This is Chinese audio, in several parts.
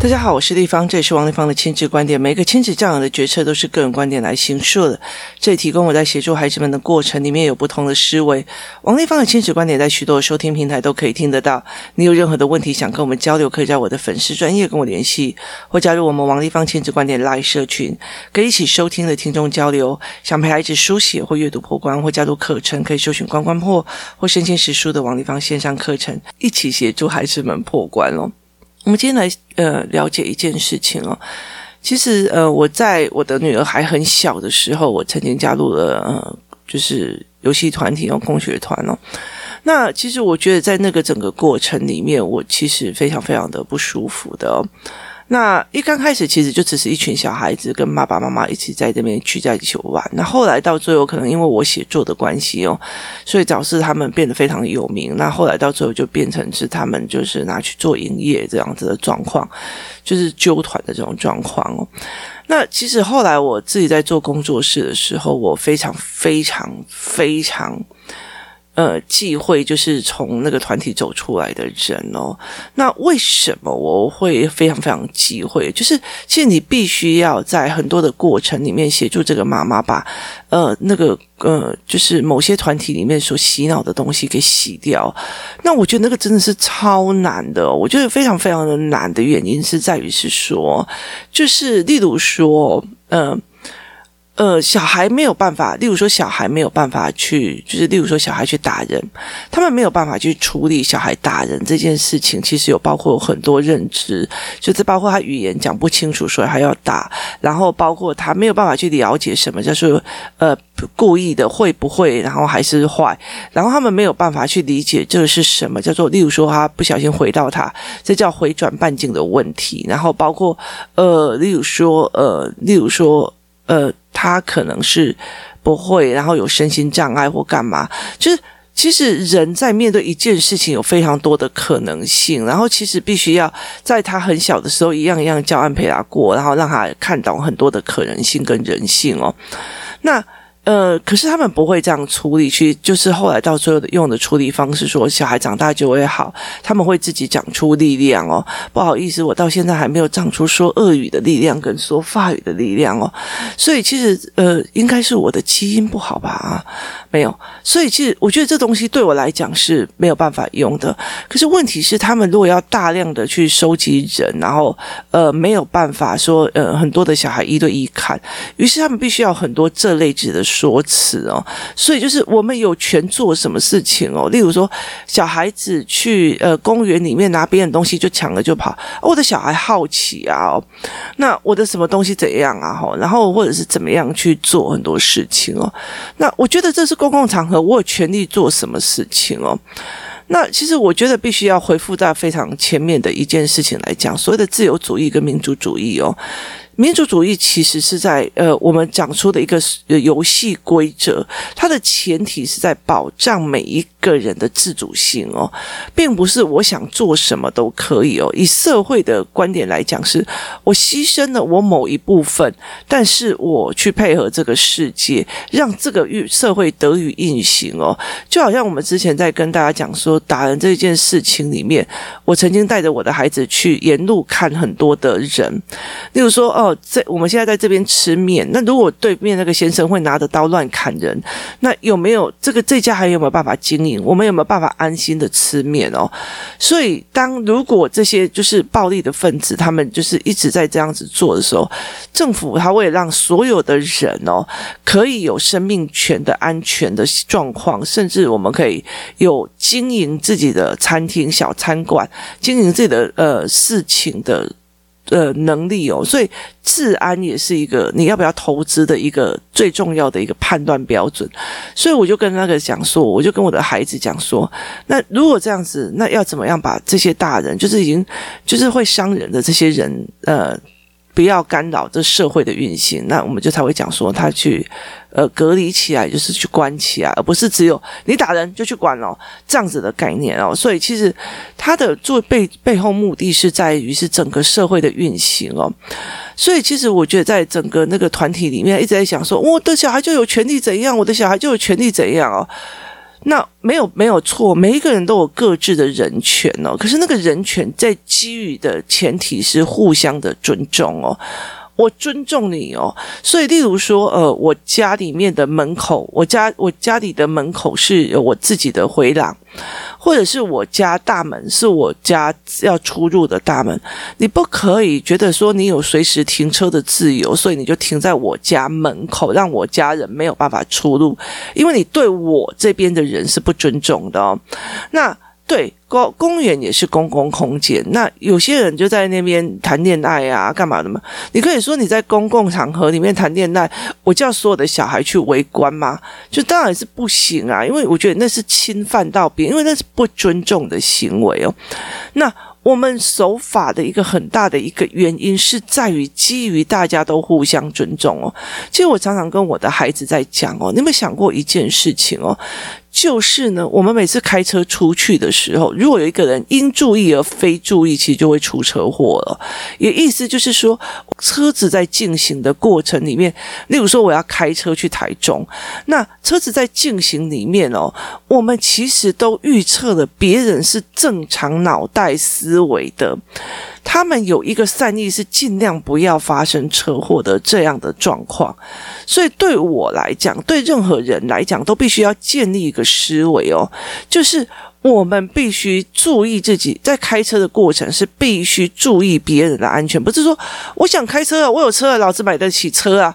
大家好，我是丽芳，这里是王丽芳的亲子观点。每一个亲子教养的决策都是个人观点来形塑的。这里提供我在协助孩子们的过程里面有不同的思维。王丽芳的亲子观点在许多收听平台都可以听得到。你有任何的问题想跟我们交流，可以在我的粉丝专业跟我联系，或加入我们王丽芳亲子观点 Live 社群，可以一起收听的听众交流。想陪孩子书写或阅读破关，或加入课程，可以搜寻关关破或身先识书的王丽芳线上课程，一起协助孩子们破关哦。我们今天来呃了解一件事情哦，其实呃我在我的女儿还很小的时候，我曾经加入了呃就是游戏团体哦，共学团哦。那其实我觉得在那个整个过程里面，我其实非常非常的不舒服的哦。那一刚开始其实就只是一群小孩子跟爸爸妈妈一起在这边聚在一起玩。那后来到最后，可能因为我写作的关系哦，所以导致他们变得非常有名。那后来到最后就变成是他们就是拿去做营业这样子的状况，就是揪团的这种状况哦。那其实后来我自己在做工作室的时候，我非常非常非常。呃，忌讳就是从那个团体走出来的人哦。那为什么我会非常非常忌讳？就是其实你必须要在很多的过程里面协助这个妈妈把呃那个呃就是某些团体里面所洗脑的东西给洗掉。那我觉得那个真的是超难的。我觉得非常非常的难的原因是在于是说，就是例如说，嗯、呃。呃，小孩没有办法，例如说，小孩没有办法去，就是例如说，小孩去打人，他们没有办法去处理小孩打人这件事情。其实有包括很多认知，就是包括他语言讲不清楚，所以还要打。然后包括他没有办法去了解什么叫做呃故意的会不会，然后还是坏。然后他们没有办法去理解这是什么叫做，例如说他不小心回到他，这叫回转半径的问题。然后包括呃，例如说呃，例如说呃。他可能是不会，然后有身心障碍或干嘛，就是其实人在面对一件事情有非常多的可能性，然后其实必须要在他很小的时候一样一样教案陪他过，然后让他看懂很多的可能性跟人性哦，那。呃，可是他们不会这样处理，去就是后来到最后的用的处理方式，说小孩长大就会好，他们会自己长出力量哦。不好意思，我到现在还没有长出说俄语的力量跟说法语的力量哦。所以其实呃，应该是我的基因不好吧？啊，没有。所以其实我觉得这东西对我来讲是没有办法用的。可是问题是，他们如果要大量的去收集人，然后呃没有办法说呃很多的小孩一对一看，于是他们必须要很多这类子的。说辞哦，所以就是我们有权做什么事情哦，例如说小孩子去呃公园里面拿别人东西就抢了就跑，我的小孩好奇啊，那我的什么东西怎样啊？然后或者是怎么样去做很多事情哦，那我觉得这是公共场合，我有权利做什么事情哦。那其实我觉得必须要回复到非常前面的一件事情来讲，所谓的自由主义跟民主主义哦。民主主义其实是在呃，我们讲出的一个游戏规则，它的前提是在保障每一个人的自主性哦，并不是我想做什么都可以哦。以社会的观点来讲，是我牺牲了我某一部分，但是我去配合这个世界，让这个运社会得以运行哦。就好像我们之前在跟大家讲说打人这件事情里面，我曾经带着我的孩子去沿路看很多的人，例如说哦。在我们现在在这边吃面，那如果对面那个先生会拿着刀乱砍人，那有没有这个这家还有没有办法经营？我们有没有办法安心的吃面哦？所以，当如果这些就是暴力的分子，他们就是一直在这样子做的时候，政府他为了让所有的人哦，可以有生命权的安全的状况，甚至我们可以有经营自己的餐厅、小餐馆，经营自己的呃事情的。呃，能力哦，所以治安也是一个你要不要投资的一个最重要的一个判断标准。所以我就跟那个讲说，我就跟我的孩子讲说，那如果这样子，那要怎么样把这些大人，就是已经就是会伤人的这些人，呃。不要干扰这社会的运行，那我们就才会讲说他去呃隔离起来，就是去关起来，而不是只有你打人就去管哦，这样子的概念哦。所以其实他的做背背后目的是在于是整个社会的运行哦。所以其实我觉得在整个那个团体里面一直在想说，我的小孩就有权利怎样，我的小孩就有权利怎样哦。那没有没有错，每一个人都有各自的人权哦。可是那个人权在给予的前提是互相的尊重哦。我尊重你哦，所以例如说，呃，我家里面的门口，我家我家里的门口是有我自己的回廊，或者是我家大门是我家要出入的大门，你不可以觉得说你有随时停车的自由，所以你就停在我家门口，让我家人没有办法出入，因为你对我这边的人是不尊重的哦。那。对，公公园也是公共空间。那有些人就在那边谈恋爱啊，干嘛的嘛？你可以说你在公共场合里面谈恋爱，我叫所有的小孩去围观吗？就当然是不行啊，因为我觉得那是侵犯到别人，因为那是不尊重的行为哦。那。我们守法的一个很大的一个原因是在于基于大家都互相尊重哦。其实我常常跟我的孩子在讲哦，你有没有想过一件事情哦？就是呢，我们每次开车出去的时候，如果有一个人因注意而非注意，其实就会出车祸了。也意思就是说，车子在进行的过程里面，例如说我要开车去台中，那车子在进行里面哦，我们其实都预测了别人是正常脑袋思维的，他们有一个善意，是尽量不要发生车祸的这样的状况。所以对我来讲，对任何人来讲，都必须要建立一个思维哦，就是我们必须注意自己在开车的过程是必须注意别人的安全，不是说我想开车啊，我有车啊，老子买得起车啊。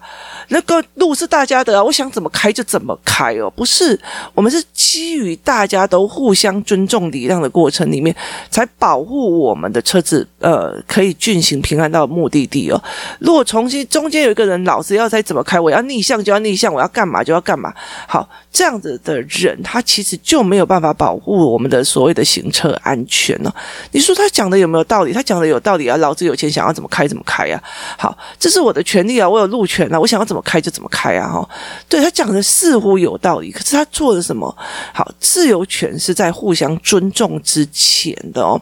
那个路是大家的啊，我想怎么开就怎么开哦，不是，我们是基于大家都互相尊重礼让的过程里面，才保护我们的车子，呃，可以进行平安到目的地哦。如果重新中间有一个人老子要再怎么开，我要逆向就要逆向，我要干嘛就要干嘛，好，这样子的人，他其实就没有办法保护我们的所谓的行车安全哦。你说他讲的有没有道理？他讲的有道理啊，老子有钱，想要怎么开怎么开啊。好，这是我的权利啊，我有路权啊，我想要怎么开就怎么开啊！哈，对，他讲的似乎有道理，可是他做了什么？好，自由权是在互相尊重之前的哦。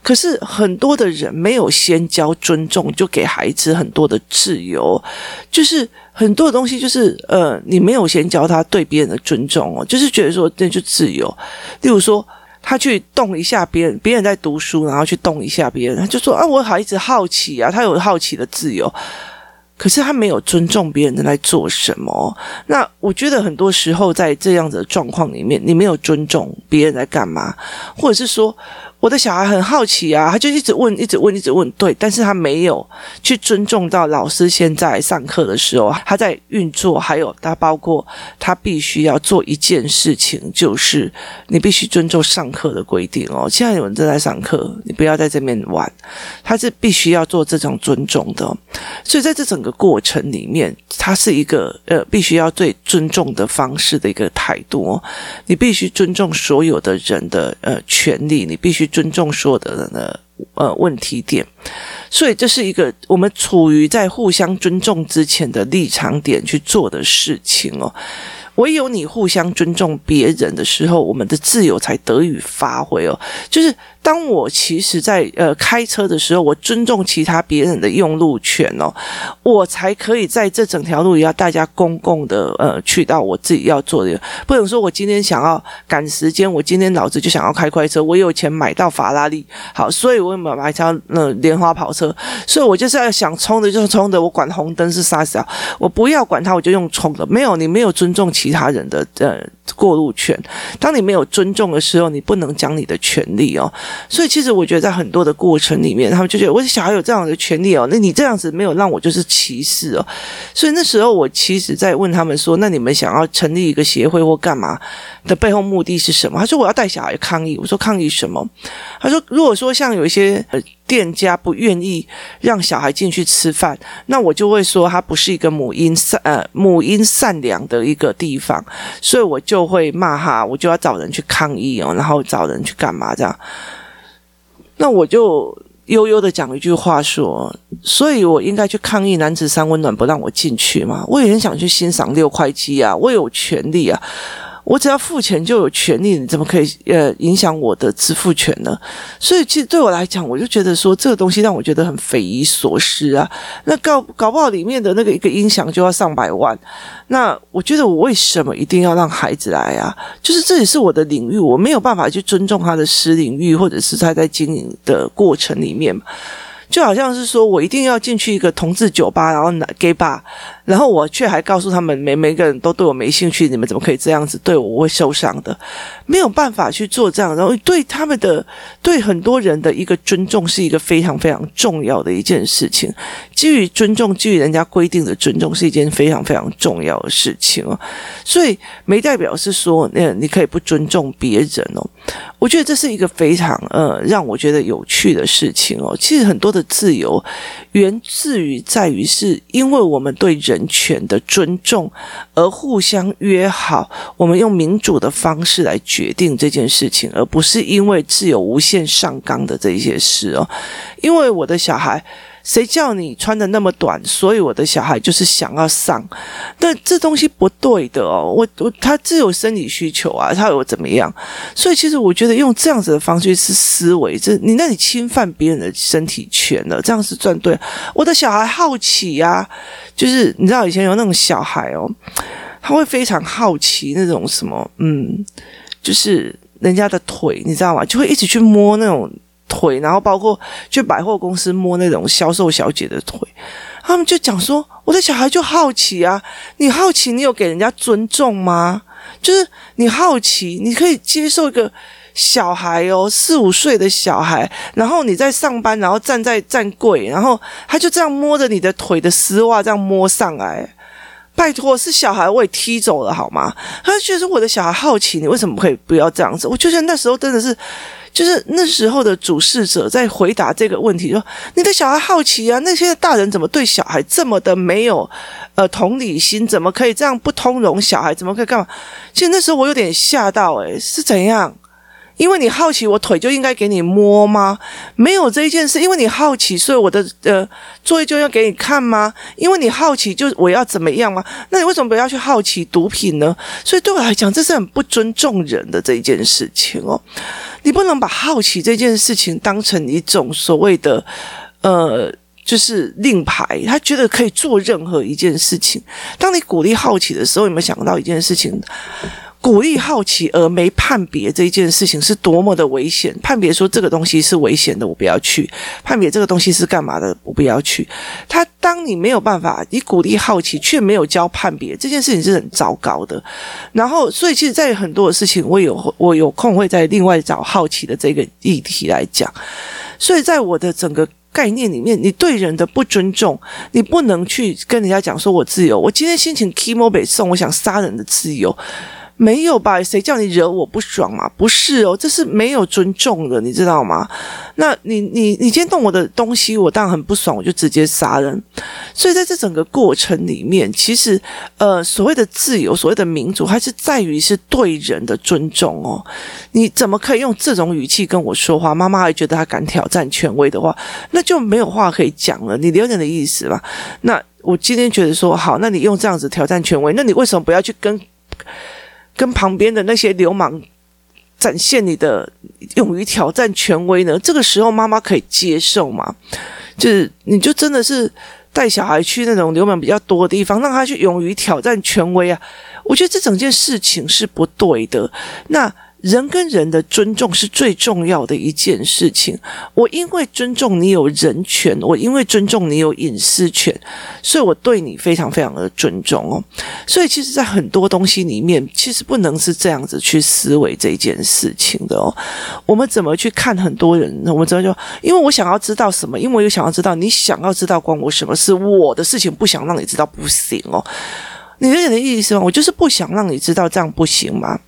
可是很多的人没有先教尊重，就给孩子很多的自由，就是很多的东西，就是呃，你没有先教他对别人的尊重哦，就是觉得说那就自由。例如说，他去动一下别人，别人在读书，然后去动一下别人，他就说啊，我好一直好奇啊，他有好奇的自由。可是他没有尊重别人在做什么，那我觉得很多时候在这样子的状况里面，你没有尊重别人在干嘛，或者是说。我的小孩很好奇啊，他就一直问，一直问，一直问。对，但是他没有去尊重到老师现在上课的时候，他在运作，还有他包括他必须要做一件事情，就是你必须尊重上课的规定哦。现在有人正在上课，你不要在这边玩，他是必须要做这种尊重的。所以在这整个过程里面，他是一个呃，必须要最尊重的方式的一个态度哦。你必须尊重所有的人的呃权利，你必须。尊重所有的人的呃问题点，所以这是一个我们处于在互相尊重之前的立场点去做的事情哦。唯有你互相尊重别人的时候，我们的自由才得以发挥哦。就是。当我其实在呃开车的时候，我尊重其他别人的用路权哦，我才可以在这整条路也要大家公共的呃去到我自己要做的，不能说我今天想要赶时间，我今天老子就想要开快车，我有钱买到法拉利，好，所以我买买一辆呃莲花跑车，所以我就是要想冲的就是冲的，我管红灯是啥子啊，我不要管它，我就用冲的，没有你没有尊重其他人的呃过路权，当你没有尊重的时候，你不能讲你的权利哦。所以，其实我觉得在很多的过程里面，他们就觉得我小孩有这样的权利哦，那你这样子没有让我就是歧视哦。所以那时候我其实在问他们说：“那你们想要成立一个协会或干嘛的背后目的是什么？”他说：“我要带小孩抗议。”我说：“抗议什么？”他说：“如果说像有一些呃店家不愿意让小孩进去吃饭，那我就会说他不是一个母婴善呃母婴善良的一个地方，所以我就会骂他，我就要找人去抗议哦，然后找人去干嘛这样。”那我就悠悠的讲一句话说，所以我应该去抗议男子三温暖不让我进去吗？我也很想去欣赏六块肌啊，我有权利啊。我只要付钱就有权利，你怎么可以呃影响我的支付权呢？所以其实对我来讲，我就觉得说这个东西让我觉得很匪夷所思啊。那搞搞不好里面的那个一个音响就要上百万。那我觉得我为什么一定要让孩子来啊？就是这也是我的领域，我没有办法去尊重他的私领域，或者是他在经营的过程里面。就好像是说我一定要进去一个同志酒吧，然后拿 gay bar，然后我却还告诉他们每每个人都对我没兴趣，你们怎么可以这样子对我？我会受伤的，没有办法去做这样，然后对他们的对很多人的一个尊重是一个非常非常重要的一件事情。基于尊重，基于人家规定的尊重是一件非常非常重要的事情哦。所以没代表是说，那你可以不尊重别人哦。我觉得这是一个非常呃让我觉得有趣的事情哦。其实很多的自由源自于在于是因为我们对人人权的尊重而互相约好，我们用民主的方式来决定这件事情，而不是因为自由无限上纲的这些事哦。因为我的小孩。谁叫你穿的那么短？所以我的小孩就是想要上，但这东西不对的哦。我我他自有生理需求啊，他有怎么样？所以其实我觉得用这样子的方式是思维，这你那你侵犯别人的身体权了，这样是赚对。我的小孩好奇呀、啊，就是你知道以前有那种小孩哦，他会非常好奇那种什么，嗯，就是人家的腿，你知道吗？就会一直去摸那种。腿，然后包括去百货公司摸那种销售小姐的腿，他们就讲说：“我的小孩就好奇啊，你好奇，你有给人家尊重吗？就是你好奇，你可以接受一个小孩哦，四五岁的小孩，然后你在上班，然后站在站柜，然后他就这样摸着你的腿的丝袜，这样摸上来。拜托，是小孩，我也踢走了好吗？他就觉得我的小孩好奇，你为什么可以不要这样子？我觉得那时候真的是。”就是那时候的主事者在回答这个问题，说：“你的小孩好奇啊，那些大人怎么对小孩这么的没有呃同理心？怎么可以这样不通融小孩？怎么可以干嘛？”其实那时候我有点吓到，诶，是怎样？因为你好奇，我腿就应该给你摸吗？没有这一件事，因为你好奇，所以我的呃作业就要给你看吗？因为你好奇，就我要怎么样吗？那你为什么不要去好奇毒品呢？所以对我来讲，这是很不尊重人的这一件事情哦。你不能把好奇这件事情当成一种所谓的，呃，就是令牌，他觉得可以做任何一件事情。当你鼓励好奇的时候，有没有想到一件事情？鼓励好奇而没判别这一件事情是多么的危险。判别说这个东西是危险的，我不要去；判别这个东西是干嘛的，我不要去。他当你没有办法，你鼓励好奇却没有教判别，这件事情是很糟糕的。然后，所以其实，在很多的事情，我有我有空会在另外找好奇的这个议题来讲。所以在我的整个概念里面，你对人的不尊重，你不能去跟人家讲说我自由。我今天心情 kimo 北送，我想杀人的自由。没有吧？谁叫你惹我不爽嘛？不是哦，这是没有尊重的，你知道吗？那你你你今天动我的东西，我当然很不爽，我就直接杀人。所以在这整个过程里面，其实呃，所谓的自由，所谓的民主，还是在于是对人的尊重哦。你怎么可以用这种语气跟我说话？妈妈还觉得他敢挑战权威的话，那就没有话可以讲了。你了解的意思吧？那我今天觉得说好，那你用这样子挑战权威，那你为什么不要去跟？跟旁边的那些流氓展现你的勇于挑战权威呢？这个时候妈妈可以接受吗？就是你就真的是带小孩去那种流氓比较多的地方，让他去勇于挑战权威啊？我觉得这整件事情是不对的。那。人跟人的尊重是最重要的一件事情。我因为尊重你有人权，我因为尊重你有隐私权，所以我对你非常非常的尊重哦。所以其实，在很多东西里面，其实不能是这样子去思维这件事情的哦。我们怎么去看很多人？我们怎么就因为我想要知道什么？因为我又想要知道你想要知道关我什么事？我的事情不想让你知道，不行哦。你有点的意思吗？我就是不想让你知道这样不行吗？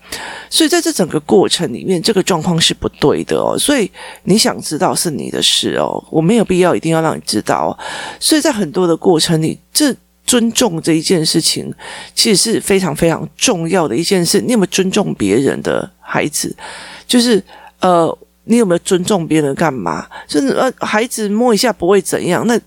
所以在这整个过程里面，这个状况是不对的哦。所以你想知道是你的事哦，我没有必要一定要让你知道。所以在很多的过程里，这尊重这一件事情，其实是非常非常重要的一件事。你有没有尊重别人的孩子？就是呃，你有没有尊重别人干嘛？就是呃，孩子摸一下不会怎样那。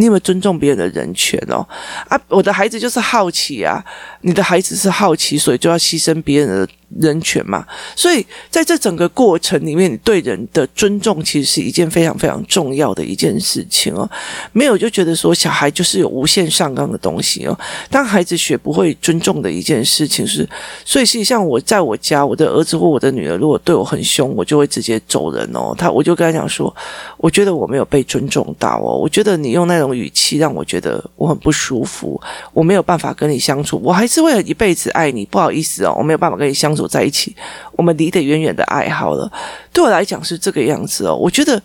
你有没有尊重别人的人权哦？啊，我的孩子就是好奇啊，你的孩子是好奇，所以就要牺牲别人的。人权嘛，所以在这整个过程里面，你对人的尊重其实是一件非常非常重要的一件事情哦。没有就觉得说小孩就是有无限上纲的东西哦。当孩子学不会尊重的一件事情是，所以实际上我在我家，我的儿子或我的女儿如果对我很凶，我就会直接走人哦。他我就跟他讲说，我觉得我没有被尊重到哦，我觉得你用那种语气让我觉得我很不舒服，我没有办法跟你相处，我还是会一辈子爱你，不好意思哦，我没有办法跟你相处。走在一起，我们离得远远的爱好了。对我来讲是这个样子哦。我觉得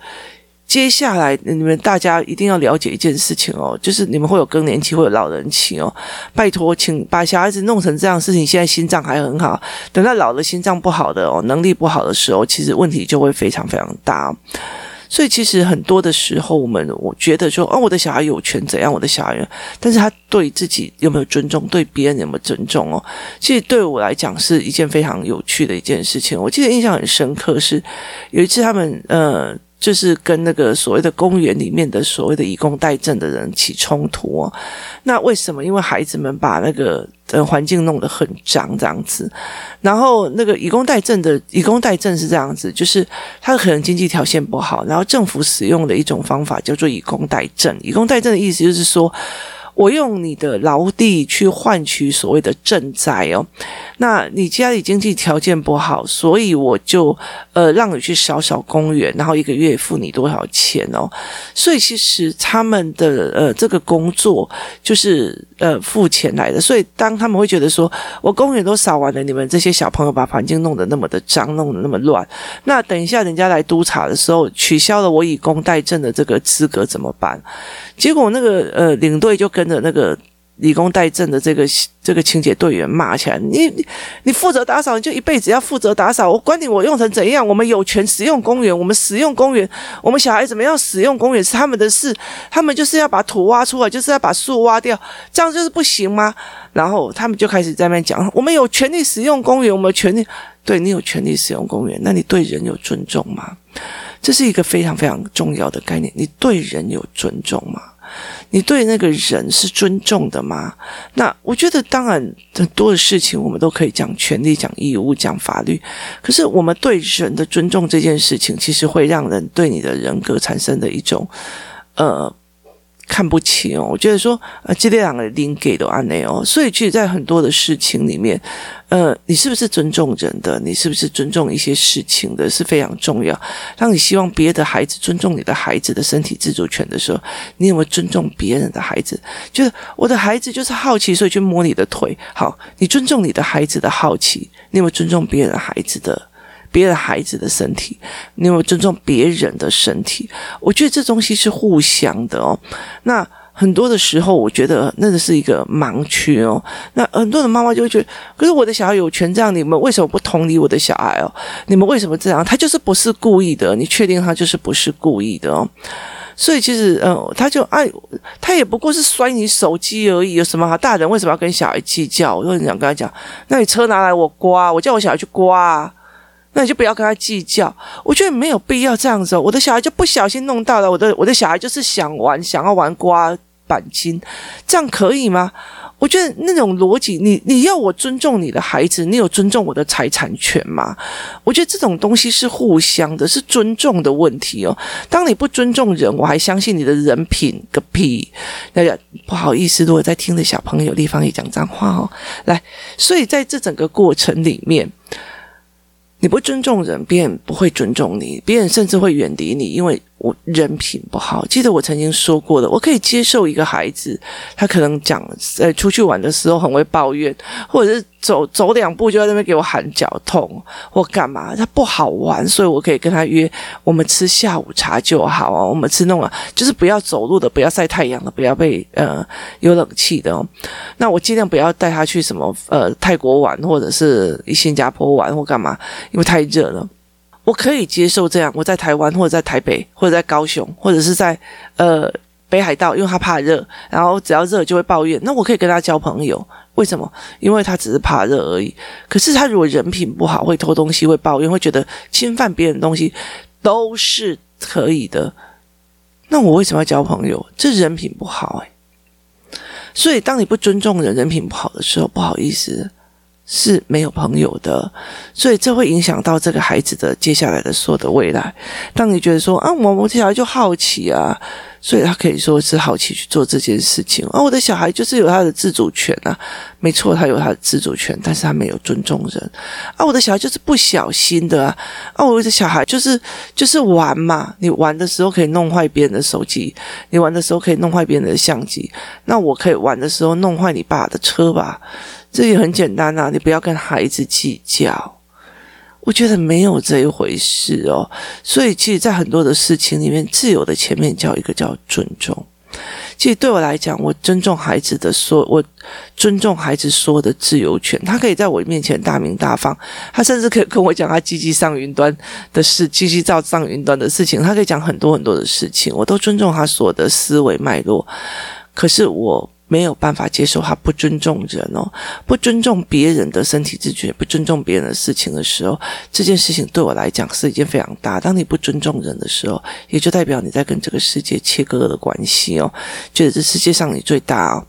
接下来你们大家一定要了解一件事情哦，就是你们会有更年期，会有老人期哦。拜托，请把小孩子弄成这样的事情，现在心脏还很好，等到老了心脏不好的哦，能力不好的时候，其实问题就会非常非常大。所以其实很多的时候，我们我觉得说，哦，我的小孩有权怎样，我的小孩，但是他对自己有没有尊重，对别人有没有尊重哦？其实对我来讲是一件非常有趣的一件事情。我记得印象很深刻是有一次他们呃。就是跟那个所谓的公园里面的所谓的以工代赈的人起冲突。那为什么？因为孩子们把那个呃环境弄得很脏这样子。然后那个以工代赈的以工代赈是这样子，就是他可能经济条件不好，然后政府使用的一种方法叫做以工代赈。以工代赈的意思就是说。我用你的劳力去换取所谓的赈灾哦，那你家里经济条件不好，所以我就呃让你去扫扫公园，然后一个月付你多少钱哦？所以其实他们的呃这个工作就是呃付钱来的，所以当他们会觉得说我公园都扫完了，你们这些小朋友把环境弄得那么的脏，弄得那么乱，那等一下人家来督察的时候，取消了我以工代赈的这个资格怎么办？结果那个呃领队就跟着那个以工代賑的这个这个清洁队员骂起来：“你你负责打扫，你就一辈子要负责打扫。我管你我用成怎样，我们有权使用公园，我们使用公园，我们小孩怎么样使用公园是他们的事，他们就是要把土挖出来，就是要把树挖掉，这样就是不行吗？然后他们就开始在那边讲：我们有权利使用公园，我们权利，对你有权利使用公园，那你对人有尊重吗？”这是一个非常非常重要的概念。你对人有尊重吗？你对那个人是尊重的吗？那我觉得，当然很多的事情我们都可以讲权利、讲义务、讲法律。可是，我们对人的尊重这件事情，其实会让人对你的人格产生的一种呃。看不起哦，我觉得说，呃，这两个人给都安内哦，所以其实，在很多的事情里面，呃，你是不是尊重人的？你是不是尊重一些事情的？是非常重要。当你希望别的孩子尊重你的孩子的身体自主权的时候，你有没有尊重别人的孩子？就是我的孩子就是好奇，所以去摸你的腿。好，你尊重你的孩子的好奇，你有没有尊重别人的孩子的？别的孩子的身体，你有没有尊重别人的身体？我觉得这东西是互相的哦。那很多的时候，我觉得那个是一个盲区哦。那很多的妈妈就会觉得，可是我的小孩有权这样，你们为什么不同理我的小孩哦？你们为什么这样？他就是不是故意的？你确定他就是不是故意的哦？所以其实，嗯，他就爱，他也不过是摔你手机而已，有什么好？大人为什么要跟小孩计较？我就很想跟他讲，那你车拿来我刮，我叫我小孩去刮。那你就不要跟他计较，我觉得没有必要这样子。我的小孩就不小心弄到了，我的我的小孩就是想玩，想要玩刮板筋，这样可以吗？我觉得那种逻辑，你你要我尊重你的孩子，你有尊重我的财产权吗？我觉得这种东西是互相的，是尊重的问题哦。当你不尊重人，我还相信你的人品个屁！大家不好意思，如果在听的小朋友地方也讲脏话哦。来，所以在这整个过程里面。你不尊重人，别人不会尊重你，别人甚至会远离你，因为我人品不好。记得我曾经说过的，我可以接受一个孩子，他可能讲，呃，出去玩的时候很会抱怨，或者是。走走两步就在那边给我喊脚痛或干嘛，他不好玩，所以我可以跟他约，我们吃下午茶就好啊。我们吃那种就是不要走路的，不要晒太阳的，不要被呃有冷气的哦。那我尽量不要带他去什么呃泰国玩，或者是新加坡玩或干嘛，因为太热了。我可以接受这样，我在台湾或者在台北或者在高雄或者是在呃北海道，因为他怕热，然后只要热就会抱怨，那我可以跟他交朋友。为什么？因为他只是怕热而已。可是他如果人品不好，会偷东西，会抱怨，会觉得侵犯别人东西都是可以的。那我为什么要交朋友？这人品不好哎。所以，当你不尊重人，人品不好的时候，不好意思。是没有朋友的，所以这会影响到这个孩子的接下来的所有的未来。当你觉得说啊，我我小孩就好奇啊，所以他可以说是好奇去做这件事情啊。我的小孩就是有他的自主权啊，没错，他有他的自主权，但是他没有尊重人啊。我的小孩就是不小心的啊，啊，我的小孩就是就是玩嘛，你玩的时候可以弄坏别人的手机，你玩的时候可以弄坏别人的相机，那我可以玩的时候弄坏你爸的车吧。这也很简单啊，你不要跟孩子计较。我觉得没有这一回事哦。所以，其实，在很多的事情里面，自由的前面叫一个叫尊重。其实对我来讲，我尊重孩子的说，我尊重孩子说的自由权。他可以在我面前大名大放，他甚至可以跟我讲他积极上云端的事，积极照上云端的事情。他可以讲很多很多的事情，我都尊重他所有的思维脉络。可是我。没有办法接受他不尊重人哦，不尊重别人的身体自觉，不尊重别人的事情的时候，这件事情对我来讲是一件非常大。当你不尊重人的时候，也就代表你在跟这个世界切割的关系哦，觉得这世界上你最大哦，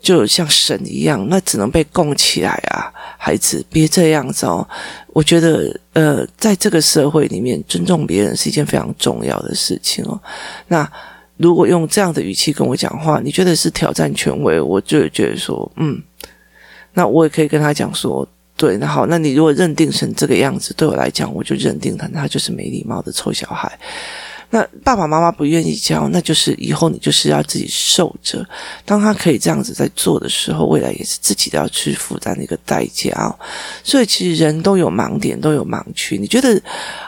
就像神一样，那只能被供起来啊！孩子，别这样子哦。我觉得，呃，在这个社会里面，尊重别人是一件非常重要的事情哦。那。如果用这样的语气跟我讲话，你觉得是挑战权威，我就觉得说，嗯，那我也可以跟他讲说，对，那好，那你如果认定成这个样子，对我来讲，我就认定他，他就是没礼貌的臭小孩。那爸爸妈妈不愿意教，那就是以后你就是要自己受着。当他可以这样子在做的时候，未来也是自己都要去负担的一个代价哦。所以其实人都有盲点，都有盲区。你觉得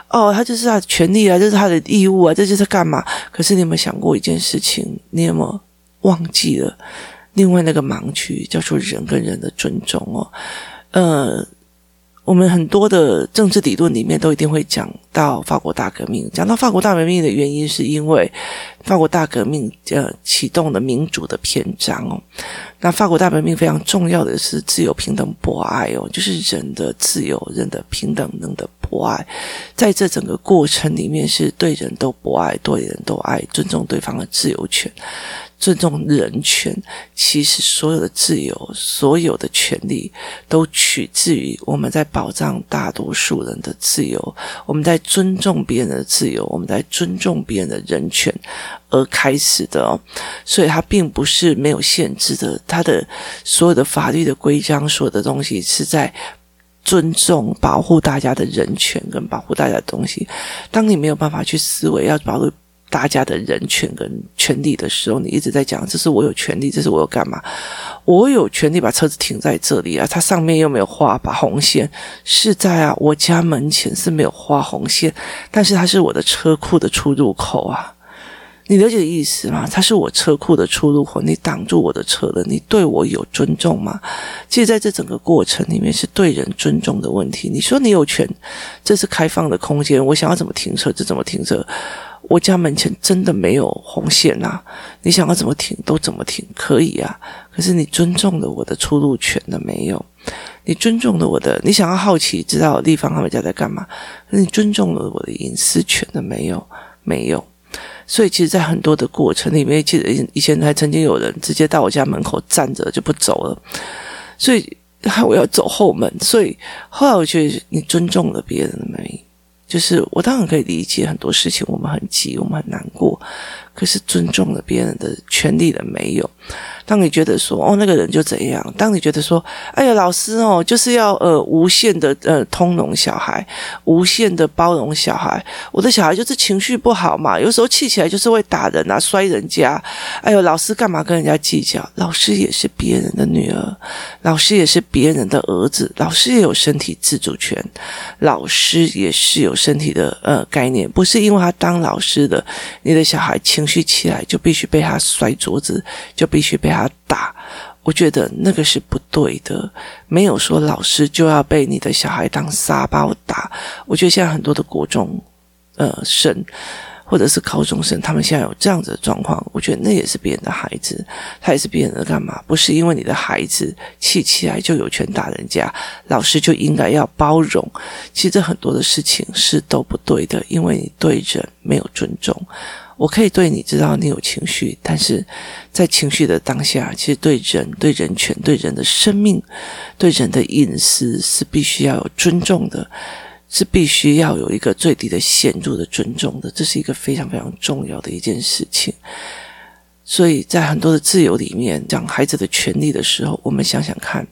哦，他就是他的权利啊，这是他的义务啊，这就是干嘛？可是你有没有想过一件事情？你有没有忘记了另外那个盲区，叫做人跟人的尊重哦？呃。我们很多的政治理论里面都一定会讲到法国大革命。讲到法国大革命的原因，是因为法国大革命呃启动了民主的篇章哦。那法国大革命非常重要的是自由、平等、博爱哦，就是人的自由、人的平等、人的博爱。在这整个过程里面，是对人都博爱，对人都爱，尊重对方的自由权。尊重人权，其实所有的自由、所有的权利，都取自于我们在保障大多数人的自由，我们在尊重别人的自由，我们在尊重别人的人权而开始的哦。所以，它并不是没有限制的，它的所有的法律的规章，所有的东西是在尊重、保护大家的人权跟保护大家的东西。当你没有办法去思维要保护。大家的人权跟权利的时候，你一直在讲，这是我有权利，这是我有干嘛？我有权利把车子停在这里啊，它上面又没有画把红线，是在啊，我家门前是没有画红线，但是它是我的车库的出入口啊，你了解意思吗？它是我车库的出入口，你挡住我的车了，你对我有尊重吗？其实在这整个过程里面是对人尊重的问题。你说你有权，这是开放的空间，我想要怎么停车就怎么停车。我家门前真的没有红线呐，你想要怎么停都怎么停，可以啊。可是你尊重了我的出入权了没有？你尊重了我的，你想要好奇知道地方他们家在干嘛？你尊重了我的隐私权了没有？没有。所以其实，在很多的过程里面，记得以前还曾经有人直接到我家门口站着就不走了，所以我要走后门。所以后来我觉得，你尊重了别人了没？就是我当然可以理解很多事情，我们很急，我们很难过，是尊重了别人的权利了没有？当你觉得说哦，那个人就怎样，当你觉得说哎呀，老师哦，就是要呃无限的呃通融小孩，无限的包容小孩，我的小孩就是情绪不好嘛，有时候气起来就是会打人啊，摔人家。哎呦，老师干嘛跟人家计较？老师也是别人的女儿，老师也是别人的儿子，老师也有身体自主权，老师也是有身体的呃概念，不是因为他当老师的，你的小孩情绪起来就必须被他摔桌子，就必须被。他打，我觉得那个是不对的。没有说老师就要被你的小孩当沙包打。我觉得现在很多的国中呃生或者是高中生，他们现在有这样子的状况，我觉得那也是别人的孩子，他也是别人的干嘛？不是因为你的孩子气起来就有权打人家，老师就应该要包容。其实很多的事情是都不对的，因为你对人没有尊重。我可以对你知道你有情绪，但是在情绪的当下，其实对人、对人权、对人的生命、对人的隐私是必须要有尊重的。是必须要有一个最低的限度的尊重的，这是一个非常非常重要的一件事情。所以在很多的自由里面讲孩子的权利的时候，我们想想看，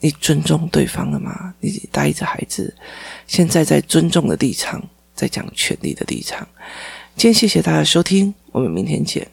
你尊重对方了吗？你带着孩子，现在在尊重的立场，在讲权利的立场。今天谢谢大家收听，我们明天见。